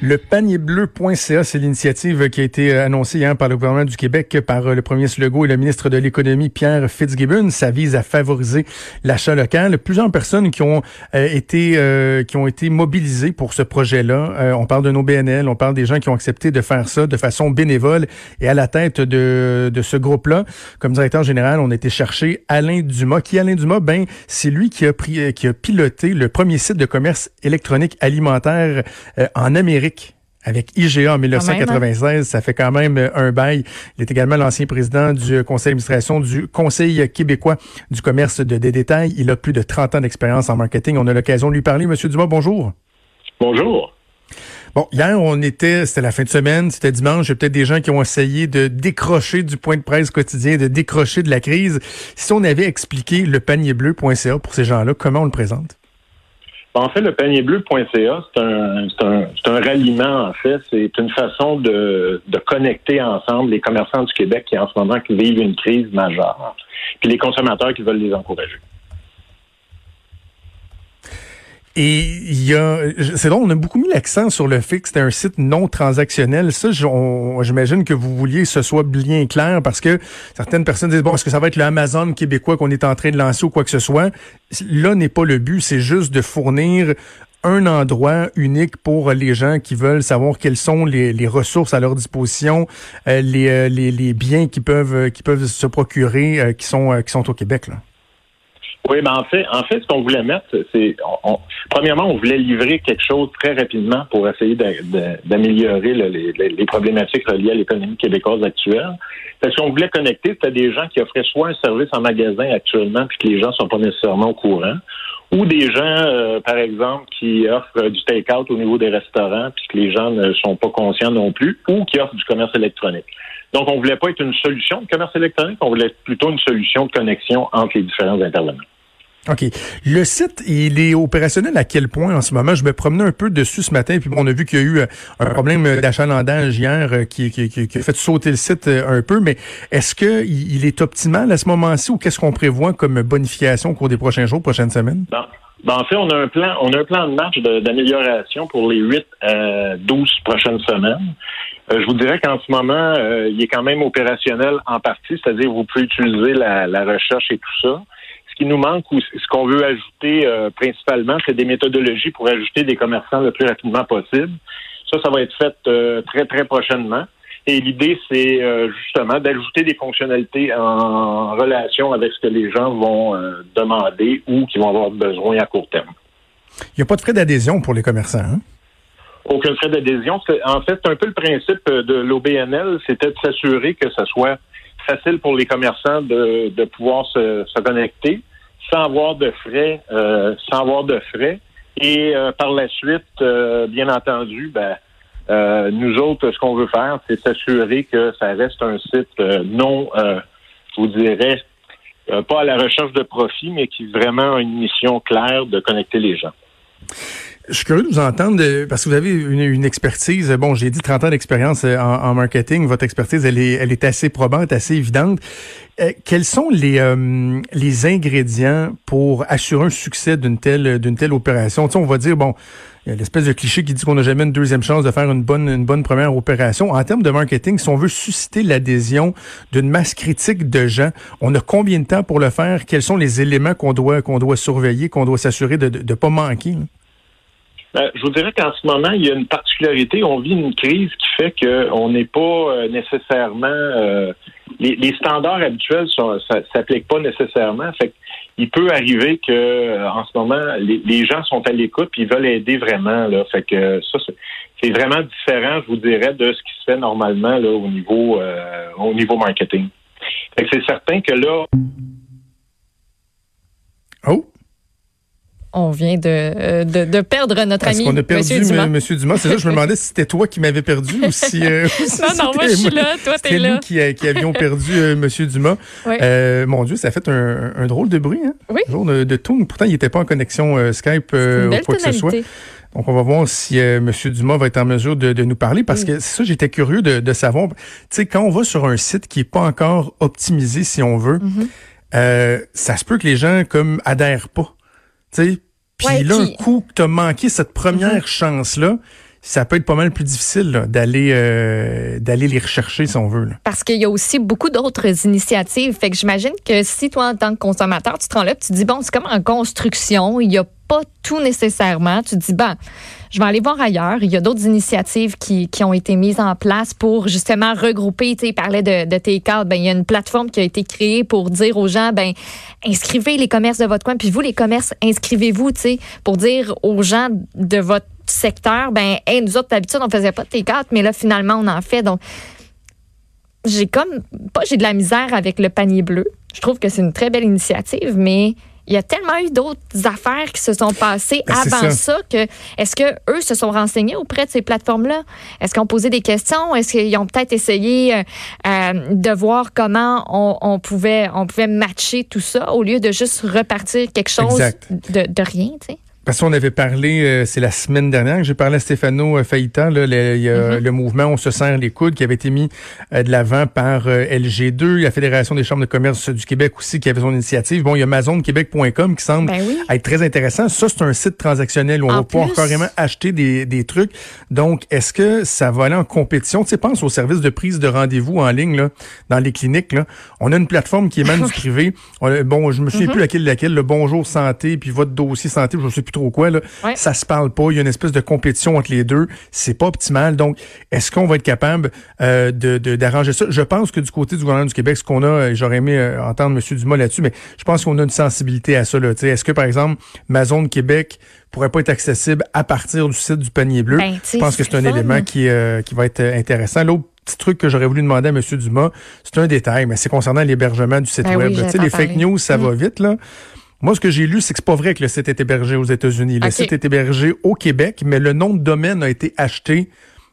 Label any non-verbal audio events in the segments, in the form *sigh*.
Le panierbleu.ca, c'est l'initiative qui a été euh, annoncée hier par le gouvernement du Québec par euh, le premier Legault et le ministre de l'Économie, Pierre Fitzgibbon. Ça vise à favoriser l'achat local. Plusieurs personnes qui ont euh, été qui ont été mobilisées pour ce projet-là. on parle de nos BNL, on parle des gens qui ont accepté de faire ça de façon bénévole. Et à la tête de, de ce groupe-là, comme directeur général, on a été chercher Alain Dumas. Qui Alain Dumas? Ben, c'est lui qui a, pris, qui a piloté le premier site de commerce électronique alimentaire en Amérique avec IGA en 1996. Hein? Ça fait quand même euh, un bail. Il est également l'ancien président du conseil d'administration du Conseil québécois du commerce de détail. Il a plus de 30 ans d'expérience en marketing. On a l'occasion de lui parler. Monsieur Dumas, bonjour. Bonjour. Bon, hier, on était, c'était la fin de semaine, c'était dimanche. Il y a peut-être des gens qui ont essayé de décrocher du point de presse quotidien, de décrocher de la crise. Si on avait expliqué le panier bleu.ca pour ces gens-là, comment on le présente? En fait, le panierbleu.ca, c'est un, un, un, ralliement, en fait. C'est une façon de, de, connecter ensemble les commerçants du Québec qui, en ce moment, vivent une crise majeure, puis les consommateurs qui veulent les encourager. Et il y a, c'est long, on a beaucoup mis l'accent sur le fait que c'était un site non transactionnel. Ça, j'imagine que vous vouliez que ce soit bien clair parce que certaines personnes disent, bon, est-ce que ça va être le Amazon québécois qu'on est en train de lancer ou quoi que ce soit? Là n'est pas le but, c'est juste de fournir un endroit unique pour les gens qui veulent savoir quelles sont les, ressources à leur disposition, euh, les, euh, les, biens qui peuvent, qui peuvent se procurer, euh, qui sont, qui sont au Québec. Là. Oui, mais en fait, en fait, ce qu'on voulait mettre, c'est, premièrement, on voulait livrer quelque chose très rapidement pour essayer d'améliorer les, problématiques reliées à l'économie québécoise actuelle. Parce qu'on voulait connecter, c'était des gens qui offraient soit un service en magasin actuellement, puis que les gens sont pas nécessairement au courant, ou des gens, euh, par exemple, qui offrent du take-out au niveau des restaurants, puis que les gens ne sont pas conscients non plus, ou qui offrent du commerce électronique. Donc, on voulait pas être une solution de commerce électronique, on voulait être plutôt une solution de connexion entre les différents intervenants. OK. Le site, il est opérationnel à quel point en ce moment? Je me promenais un peu dessus ce matin, puis on a vu qu'il y a eu euh, un problème d'achalandage hier euh, qui, qui, qui, a fait sauter le site euh, un peu, mais est-ce qu'il il est optimal à ce moment-ci ou qu'est-ce qu'on prévoit comme bonification au cours des prochains jours, prochaines semaines? Ben, en fait, on a un plan, on a un plan de marche d'amélioration pour les 8 à 12 prochaines semaines. je vous dirais qu'en ce moment, il est quand même opérationnel en partie, c'est-à-dire vous pouvez utiliser la, la recherche et tout ça qui nous manque ou ce qu'on veut ajouter euh, principalement, c'est des méthodologies pour ajouter des commerçants le plus rapidement possible. Ça, ça va être fait euh, très, très prochainement. Et l'idée, c'est euh, justement d'ajouter des fonctionnalités en relation avec ce que les gens vont demander ou qui vont avoir besoin à court terme. Il n'y a pas de frais d'adhésion pour les commerçants, hein? Aucun frais d'adhésion. En fait, c'est un peu le principe de l'OBNL, c'était de s'assurer que ce soit facile pour les commerçants de, de pouvoir se, se connecter sans avoir de frais, euh, sans avoir de frais. Et euh, par la suite, euh, bien entendu, ben, nous autres, ce qu'on veut faire, c'est s'assurer que ça reste un site non, je vous dirais, pas à la recherche de profit, mais qui vraiment a une mission claire de connecter les gens. Je suis curieux de vous entendre parce que vous avez une, expertise. Bon, j'ai dit 30 ans d'expérience en, en, marketing. Votre expertise, elle est, elle est assez probante, assez évidente. Euh, quels sont les, euh, les ingrédients pour assurer un succès d'une telle d'une telle opération? Tu sais, on va dire, bon, il y a l'espèce de cliché qui dit qu'on n'a jamais une deuxième chance de faire une bonne, une bonne première opération. En termes de marketing, si on veut susciter l'adhésion d'une masse critique de gens, on a combien de temps pour le faire? Quels sont les éléments qu'on doit, qu'on doit surveiller, qu'on doit s'assurer de ne pas manquer? Ben, je vous dirais qu'en ce moment, il y a une particularité. On vit une crise qui fait qu'on n'est pas euh, nécessairement les, standards habituels ne s'appliquent pas nécessairement. Fait il peut arriver que euh, en ce moment, les, gens sont à l'écoute et ils veulent aider vraiment. Là. Fait que ça, c'est vraiment différent, je vous dirais, de ce qui se fait normalement là, au niveau euh, au niveau marketing. C'est certain que là. Oh! On vient de, euh, de, de, perdre notre Parce ami qu'on a perdu Monsieur Dumas? Monsieur Dumas? C'est ça, je me demandais si c'était toi qui m'avais perdu ou si. Euh, *laughs* si non, non, moi, je suis là, toi, t'es là. nous qui, qui, avions perdu euh, Monsieur Dumas. Oui. Euh, mon Dieu, ça a fait un, un drôle de bruit, hein? Oui. Un drôle de, de. Pourtant, il n'était pas en connexion euh, Skype Une ou quoi que ce soit. Donc, on va voir si euh, M. Dumas va être en mesure de, de nous parler parce que c'est ça, j'étais curieux de, de savoir. Tu sais, quand on va sur un site qui est pas encore optimisé, si on veut, Mm-hmm. euh, ça se peut que les gens comme adhèrent pas. Tu sais, puis Ouais, là, un coup que t'as manqué cette première chance-là, ça peut être pas mal plus difficile d'aller euh, d'aller les rechercher si on veut. Là. Parce qu'il y a aussi beaucoup d'autres initiatives. Fait que j'imagine que si toi, en tant que consommateur, tu te rends là, tu te dis, bon, c'est comme en construction, il n'y a pas tout nécessairement. Tu dis, ben, je vais aller voir ailleurs. Il y a d'autres initiatives qui, qui ont été mises en place pour justement regrouper. Tu sais, parlait de, de tes. Ben, il y a une plateforme qui a été créée pour dire aux gens, ben, inscrivez les commerces de votre coin. Puis vous, les commerces, inscrivez-vous, tu sais, pour dire aux gens de votre secteur, ben, hey, nous autres, d'habitude, on faisait pas de tes cartes, mais là, finalement, on en fait. Donc, j'ai comme pas j'ai de la misère avec le panier bleu. Je trouve que c'est une très belle initiative, mais il y a tellement eu d'autres affaires qui se sont passées Ben, avant ça. ça. que est-ce que eux se sont renseignés auprès de ces plateformes-là? Est-ce qu'ils ont posé des questions? Est-ce qu'ils ont peut-être essayé euh, euh, de voir comment on, on pouvait on pouvait matcher tout ça au lieu de juste repartir quelque chose de, de rien, tu sais? Parce qu'on avait parlé, euh, c'est la semaine dernière que j'ai parlé à Stéphano euh, Faïta, là, le, il y a Mm-hmm. le mouvement On se serre les coudes qui avait été mis euh, de l'avant par euh, LG2, la Fédération des chambres de commerce du Québec aussi qui avait son initiative. Bon, il y a AmazonQuébec.com qui semble Ben oui. être très intéressant. Ça, c'est un site transactionnel où on En va pouvoir plus. carrément acheter des, des trucs. Donc, est-ce que ça va aller en compétition? Tu sais, pense au service de prise de rendez-vous en ligne, là, dans les cliniques, là. On a une plateforme qui émane *laughs* du privé. On bon, je me Mm-hmm. souviens plus laquelle, laquelle, le Bonjour Santé, puis votre dossier santé, je sais plus trop quoi, là. Ouais. Ça se parle pas. Il y a une espèce de compétition entre les deux. C'est pas optimal. Donc, est-ce qu'on va être capable euh, de d'arranger ça? Je pense que du côté du gouvernement du Québec, ce qu'on a, euh, j'aurais aimé euh, entendre M. Dumas là-dessus, mais je pense qu'on a une sensibilité à ça. Là. Est-ce que, par exemple, ma zone Québec pourrait pas être accessible à partir du site du panier bleu? Ben, je pense que c'est un fun. élément qui, euh, qui va être intéressant. L'autre petit truc que j'aurais voulu demander à M. Dumas, c'est un détail, mais c'est concernant l'hébergement du site Ben web. oui, les fake news, ça Mm. va vite, là. Moi, ce que j'ai lu, c'est que c'est pas vrai que le site est hébergé aux États-Unis. Le site est hébergé au Québec, mais le nom de domaine a été acheté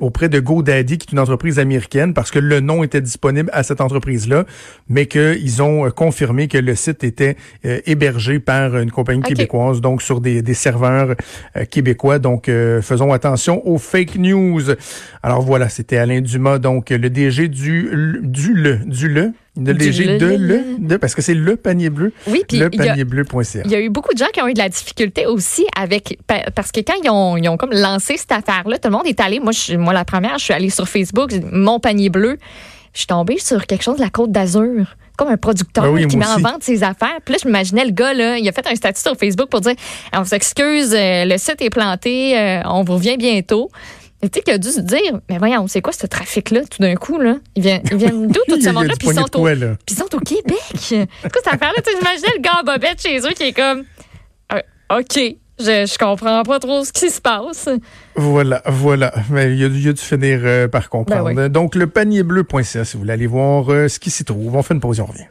auprès de GoDaddy, qui est une entreprise américaine, parce que le nom était disponible à cette entreprise-là, mais qu'ils ont euh, confirmé que le site était euh, hébergé par une compagnie québécoise, donc sur des, des serveurs euh, québécois. Donc, euh, faisons attention aux fake news. Alors voilà, c'était Alain Dumas, donc le DG du, du le, du le, DG le, de le, de, parce que c'est le panier bleu, Oui, puis le panier bleu.ca. Il y a eu beaucoup de gens qui ont eu de la difficulté aussi avec pa- parce que quand ils ont, ils ont comme lancé cette affaire-là, tout le monde est allé. Moi, je, moi la première, je suis allée sur Facebook, mon panier bleu. Je suis tombée sur quelque chose de la Côte d'Azur, comme un producteur Ben oui, qui met en vente ses affaires. Puis là, je m'imaginais le gars là, il a fait un statut sur Facebook pour dire, on s'excuse, euh, le site est planté, euh, on vous revient bientôt. Tu sais qu'il a dû se dire, mais voyons, c'est quoi ce trafic-là tout d'un coup là? Ils viennent, ils viennent d'où tout *laughs* ce monde-là? Puis ils sont au sont au Québec. *laughs* C'est quoi cette affaire-là? Tu sais, J'imaginais le gars en bobette chez eux qui est comme Euh, OK, je, je comprends pas trop ce qui se passe. Voilà, voilà. Mais il y a, y a dû finir euh, par comprendre. Ben oui. Donc, le panierbleu.ca, si vous voulez aller voir euh, ce qui s'y trouve. On fait une pause et on revient.